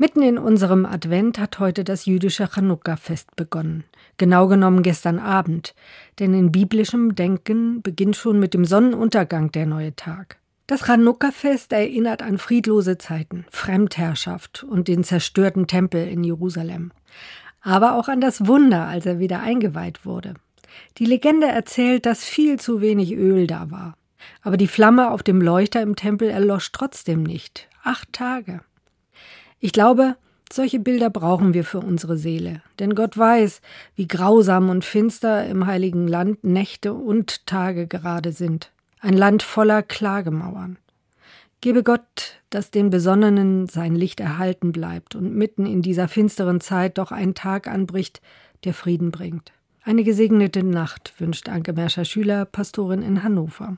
Mitten in unserem Advent hat heute das jüdische Chanukka-Fest begonnen. Genau genommen gestern Abend. Denn in biblischem Denken beginnt schon mit dem Sonnenuntergang der neue Tag. Das Chanukka-Fest erinnert an friedlose Zeiten, Fremdherrschaft und den zerstörten Tempel in Jerusalem. Aber auch an das Wunder, als er wieder eingeweiht wurde. Die Legende erzählt, dass viel zu wenig Öl da war. Aber die Flamme auf dem Leuchter im Tempel erlosch trotzdem nicht. Acht Tage. Ich glaube, solche Bilder brauchen wir für unsere Seele, denn Gott weiß, wie grausam und finster im heiligen Land Nächte und Tage gerade sind. Ein Land voller Klagemauern. Gebe Gott, dass den Besonnenen sein Licht erhalten bleibt und mitten in dieser finsteren Zeit doch ein Tag anbricht, der Frieden bringt. Eine gesegnete Nacht wünscht Anke Merscher Schüler, Pastorin in Hannover.